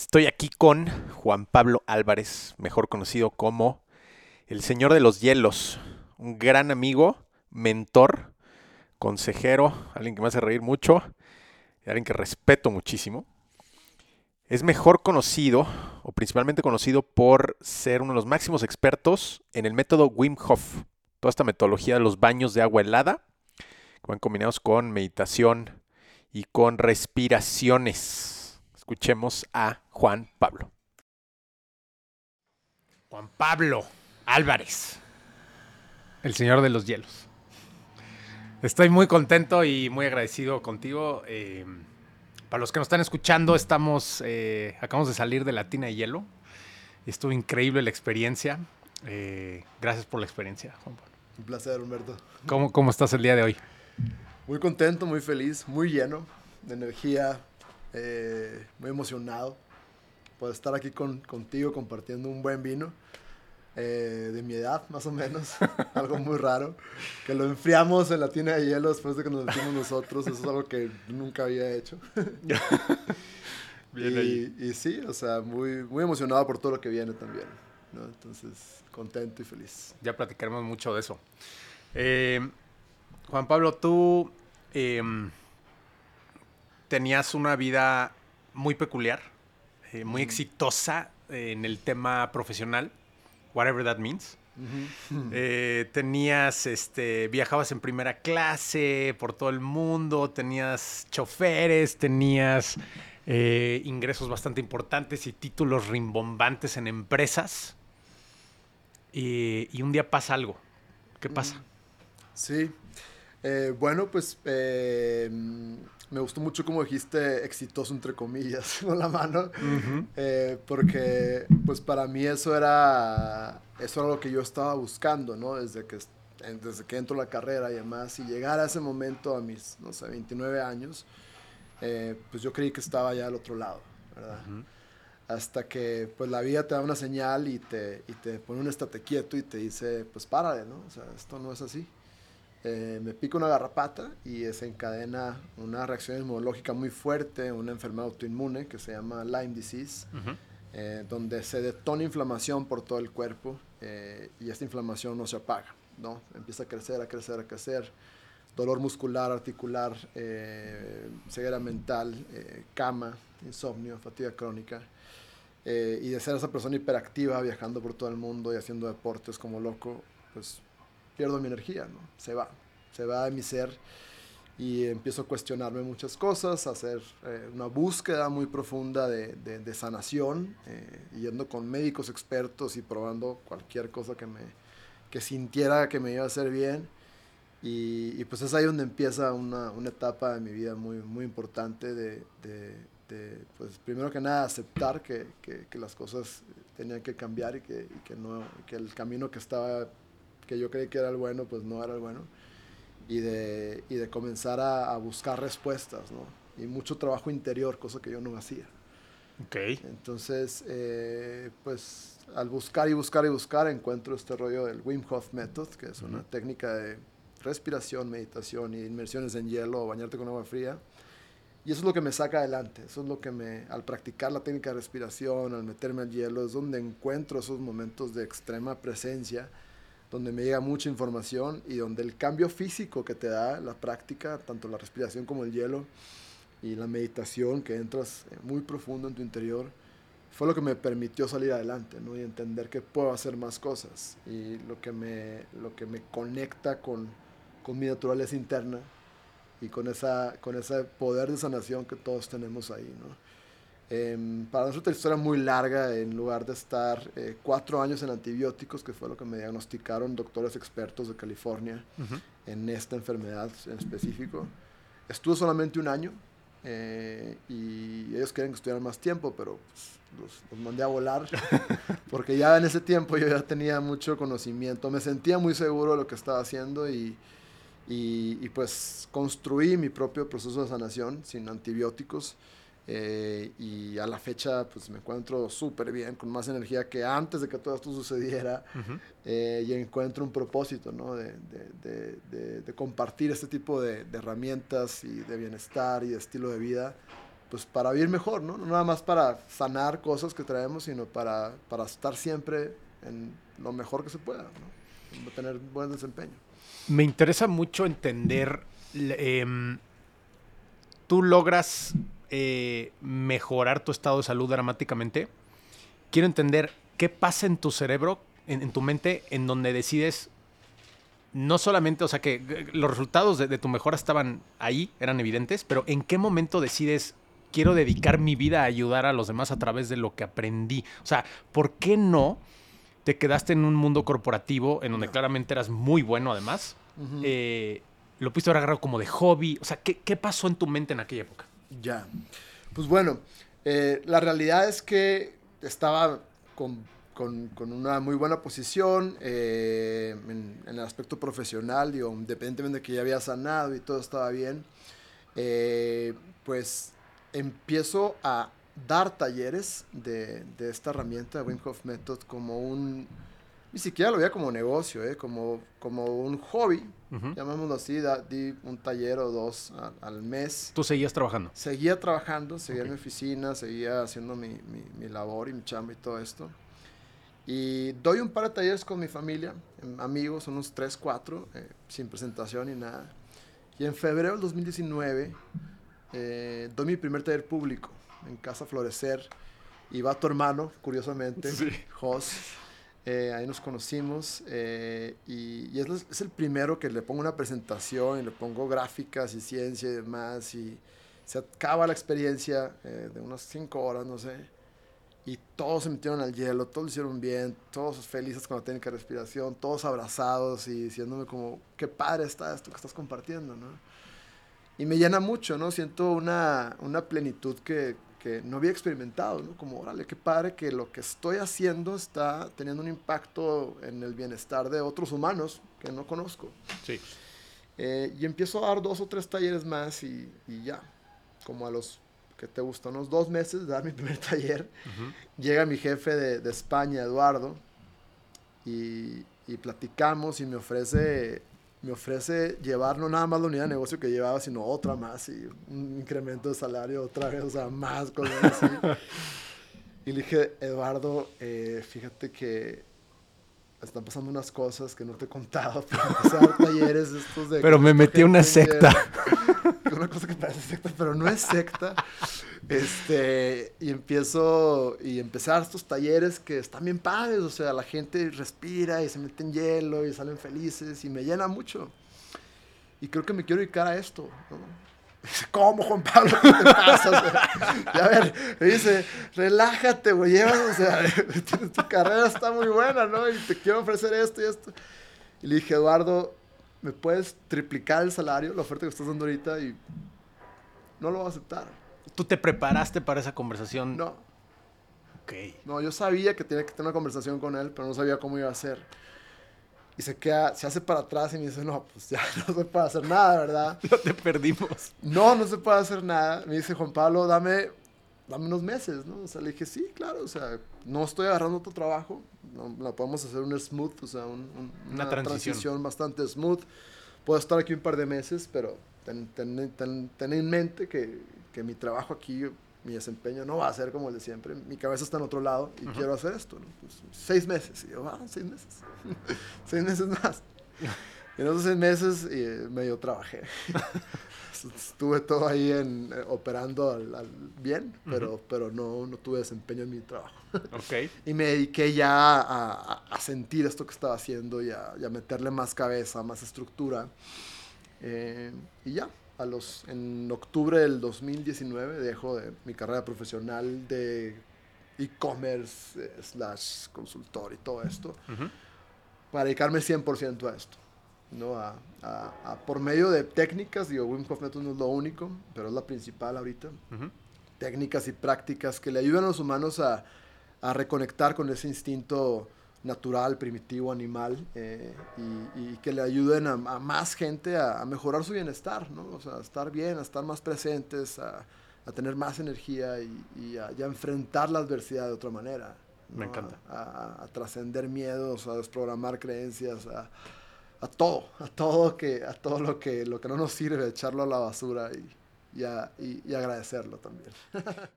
Estoy aquí con Juan Pablo Álvarez, mejor conocido como el Señor de los Hielos, un gran amigo, mentor, consejero, alguien que me hace reír mucho, alguien que respeto muchísimo. Es mejor conocido, o principalmente conocido por ser uno de los máximos expertos en el método Wim Hof, toda esta metodología de los baños de agua helada, que van combinados con meditación y con respiraciones. Escuchemos a Juan Pablo. Juan Pablo Álvarez, el señor de los hielos. Estoy muy contento y muy agradecido contigo. Eh, para los que nos están escuchando, estamos, eh, acabamos de salir de la tina de hielo. Estuvo increíble la experiencia. Eh, gracias por la experiencia, Juan Pablo. Un placer, Humberto. ¿Cómo, ¿Cómo estás el día de hoy? Muy contento, muy feliz, muy lleno de energía, eh, muy emocionado por estar aquí con, contigo compartiendo un buen vino. eh, de mi edad, más o menos, algo muy raro, que lo enfriamos en la tina de hielo después de que nos metimos nosotros, eso es algo que nunca había hecho. Bien y, ahí. y sí, o sea, muy, muy emocionado por todo lo que viene también, ¿no? Entonces, contento y feliz. Ya platicaremos mucho de eso. Eh, Juan Pablo, tú em, tenías una vida muy peculiar, eh, muy exitosa en el tema profesional, whatever that means. Eh, tenías, este, viajabas en primera clase por todo el mundo, tenías choferes, tenías eh, ingresos bastante importantes y títulos rimbombantes en empresas. Y, y un día pasa algo. ¿Qué pasa? Sí. Eh, bueno, pues eh, me gustó mucho como dijiste exitoso entre comillas con la mano, eh, porque pues para mí eso era, eso era lo que yo estaba buscando, ¿no? Desde que, desde que entro a la carrera y demás, y llegar a ese momento a mis, no sé, 29 años, eh, pues yo creí que estaba ya al otro lado, ¿verdad? hasta que pues la vida te da una señal y te, y te pone un estate quieto y te dice, pues párale, ¿no? O sea, esto no es así. Eh, me pica una garrapata y desencadena una reacción inmunológica muy fuerte, una enfermedad autoinmune que se llama Lyme disease, eh, donde se detona inflamación por todo el cuerpo eh, y esta inflamación no se apaga, ¿no? Empieza a crecer, a crecer, a crecer. Dolor muscular, articular, ceguera mental, cama, insomnio, fatiga crónica. Y de ser esa persona hiperactiva, viajando por todo el mundo y haciendo deportes como loco, pues pierdo mi energía, ¿no? Se va, se va de mi ser y empiezo a cuestionarme muchas cosas, a hacer eh, una búsqueda muy profunda de, de- de sanación, eh, yendo con médicos expertos y probando cualquier cosa que me que sintiera que me iba a hacer bien. Y, y pues es ahí donde empieza una, una etapa de mi vida muy, muy importante de, de- pues primero que nada aceptar que, que- que las cosas tenían que cambiar y que, y que, no, que el camino que estaba, que yo creí que era el bueno, pues no era el bueno. Y de, y de comenzar a, a buscar respuestas, ¿no? Y mucho trabajo interior, cosa que yo no hacía. Ok. Entonces, eh, pues al buscar y buscar y buscar encuentro este rollo del Wim Hof Method, que es una Ujú. técnica de respiración, meditación y inmersiones en hielo o bañarte con agua fría. Y eso es lo que me saca adelante, eso es lo que me, al practicar la técnica de respiración, al meterme al hielo, es donde encuentro esos momentos de extrema presencia, donde me llega mucha información y donde el cambio físico que te da la práctica, tanto la respiración como el hielo, y la meditación, que entras eh, muy profundo en tu interior, fue lo que me permitió salir adelante, ¿no? Y entender que puedo hacer más cosas. Y lo que me, lo que me conecta con, con mi naturaleza interna y con, esa, con ese poder de sanación que todos tenemos ahí, ¿no? Em, para nosotros una historia muy larga, en lugar de estar eh, cuatro años en antibióticos, que fue lo que me diagnosticaron doctores expertos de California, Ujú. en esta enfermedad en específico. Estuve solamente un año eh, y ellos querían que estuviera más tiempo, pero pues, los, los mandé a volar porque ya en ese tiempo yo ya tenía mucho conocimiento, me sentía muy seguro de lo que estaba haciendo y, y, y, pues construí mi propio proceso de sanación sin antibióticos. Eh, y a la fecha pues me encuentro súper bien, con más energía que antes de que todo esto sucediera eh, y encuentro un propósito, ¿no? De, de- de- de- de compartir este tipo de, de herramientas y de bienestar y de estilo de vida pues para vivir mejor, ¿no? No nada más para sanar cosas que traemos, sino para, para estar siempre en lo mejor que se pueda, ¿no? Tener buen desempeño. Me interesa mucho entender, em, tú logras eh, mejorar tu estado de salud dramáticamente. Quiero entender qué pasa en tu cerebro, en, tu mente, en donde decides, no solamente, o sea, que los resultados de, de tu mejora estaban ahí, eran evidentes, pero en qué momento decides, quiero dedicar mi vida a ayudar a los demás a través de lo que aprendí. O sea, ¿por qué no te quedaste en un mundo corporativo en donde claramente eras muy bueno además? Eh, lo pudiste haber agarrado como de hobby. O sea, ¿qué, ¿qué, pasó en tu mente en aquella época? Ya. Pues bueno, eh, la realidad es que estaba con, con, una muy buena posición eh, en, el aspecto profesional, digo, independientemente de que ya había sanado y todo estaba bien, pues empiezo a dar talleres de, de esta herramienta, Wim Hof Method, como un, ni siquiera lo veía como negocio, ¿eh? como, como un hobby, llamémoslo así, di un taller o dos al mes. ¿Tú seguías trabajando? Seguía trabajando, seguía en mi oficina, seguía haciendo mi, mi, mi, labor y mi chamba y todo esto. Y doy un par de talleres con mi familia, amigos, unos 3, 4, eh, sin presentación ni nada. Y en febrero del 2019 eh, doy mi primer taller público en Casa Florecer. Y va tu hermano, curiosamente, sí. Jos. Eh, ahí nos conocimos eh, y, y es, es, el primero que le pongo una presentación y le pongo gráficas y ciencia y demás. Y se acaba la experiencia eh, de unas cinco horas, no sé. Y todos se metieron al hielo, todos lo hicieron bien, todos felices con la técnica de respiración, todos abrazados y diciéndome como, qué padre está esto que estás compartiendo, ¿no? Y me llena mucho, ¿no? Siento una, una plenitud que, que no había experimentado, ¿no? Como, órale, qué padre que lo que estoy haciendo está teniendo un impacto en el bienestar de otros humanos que no conozco. Sí. Eh, y empiezo a dar dos o tres talleres más y, y, ya, como a los que te gustan, unos dos meses de dar mi primer taller, uh -huh. llega mi jefe de, de España, Eduardo, y, y platicamos y me ofrece me ofrece llevar no nada más la unidad de negocio que llevaba, sino otra más y un incremento de salario otra vez, o sea, más cosas así. y le dije, Eduardo, eh, fíjate que están pasando unas cosas que no te he contado, pero talleres estos de... Pero me metí a una secta. una cosa que parece secta, pero no es secta. Este, y empiezo, y empezar estos talleres que están bien padres, o sea, la gente respira y se mete en hielo y salen felices y me llena mucho. Y creo que me quiero dedicar a esto, ¿no? Dice, ¿cómo, Juan Pablo? ¿Qué te pasa? Y a ver, me dice, relájate, güey, o sea, tu carrera está muy buena, ¿no? Y te quiero ofrecer esto y esto. Y le dije, Eduardo, ¿me puedes triplicar el salario, la oferta que estás dando ahorita? Y no lo voy a aceptar. ¿Tú te preparaste para esa conversación? No. Ok. No, yo sabía que tenía que tener una conversación con él, pero no sabía cómo iba a ser. Y se queda, se hace para atrás y me dice, no, pues ya no se puede hacer nada, ¿verdad? No te perdimos. No, no se puede hacer nada. Me dice, Juan Pablo, dame, dame unos meses, ¿no? O sea, le dije, sí, claro, o sea, no estoy agarrando otro trabajo, no, la podemos hacer un smooth, o sea, un, un, una, una transición. transición. bastante smooth. Puedo estar aquí un par de meses, pero ten, ten, ten, ten en mente que, que, mi trabajo aquí, mi desempeño no va a ser como el de siempre. Mi cabeza está en otro lado y uh -huh. quiero hacer esto. ¿no? Pues, seis meses. Y yo, ah, seis meses. seis meses más. Y en esos seis meses eh, medio trabajé. Estuve todo ahí en, eh, operando al, al bien, pero, uh -huh. pero no, no tuve desempeño en mi trabajo. Okay. y me dediqué ya a, a, a, sentir esto que estaba haciendo y a, y a meterle más cabeza, más estructura. Eh, y ya, a los, en octubre del 2019 dejo de mi carrera profesional de e-commerce eh, slash consultor y todo esto uh -huh. para dedicarme 100% a esto. ¿No? A, a, a, por medio de técnicas, digo, Wim Hof Method no es lo único, pero es la principal ahorita. Uh -huh. Técnicas y prácticas que le ayudan a los humanos a, a reconectar con ese instinto natural, primitivo, animal, eh, y, y, que le ayuden a, más gente a, mejorar su bienestar, ¿no? O sea, a estar bien, a estar más presentes, a, a tener más energía y, y, a, y, a, enfrentar la adversidad de otra manera. ¿no? Me encanta. A, trascender miedos, a desprogramar creencias, a, todo, a todo, que, a todo lo que, lo que no nos sirve, echarlo a la basura y, y, y agradecerlo también.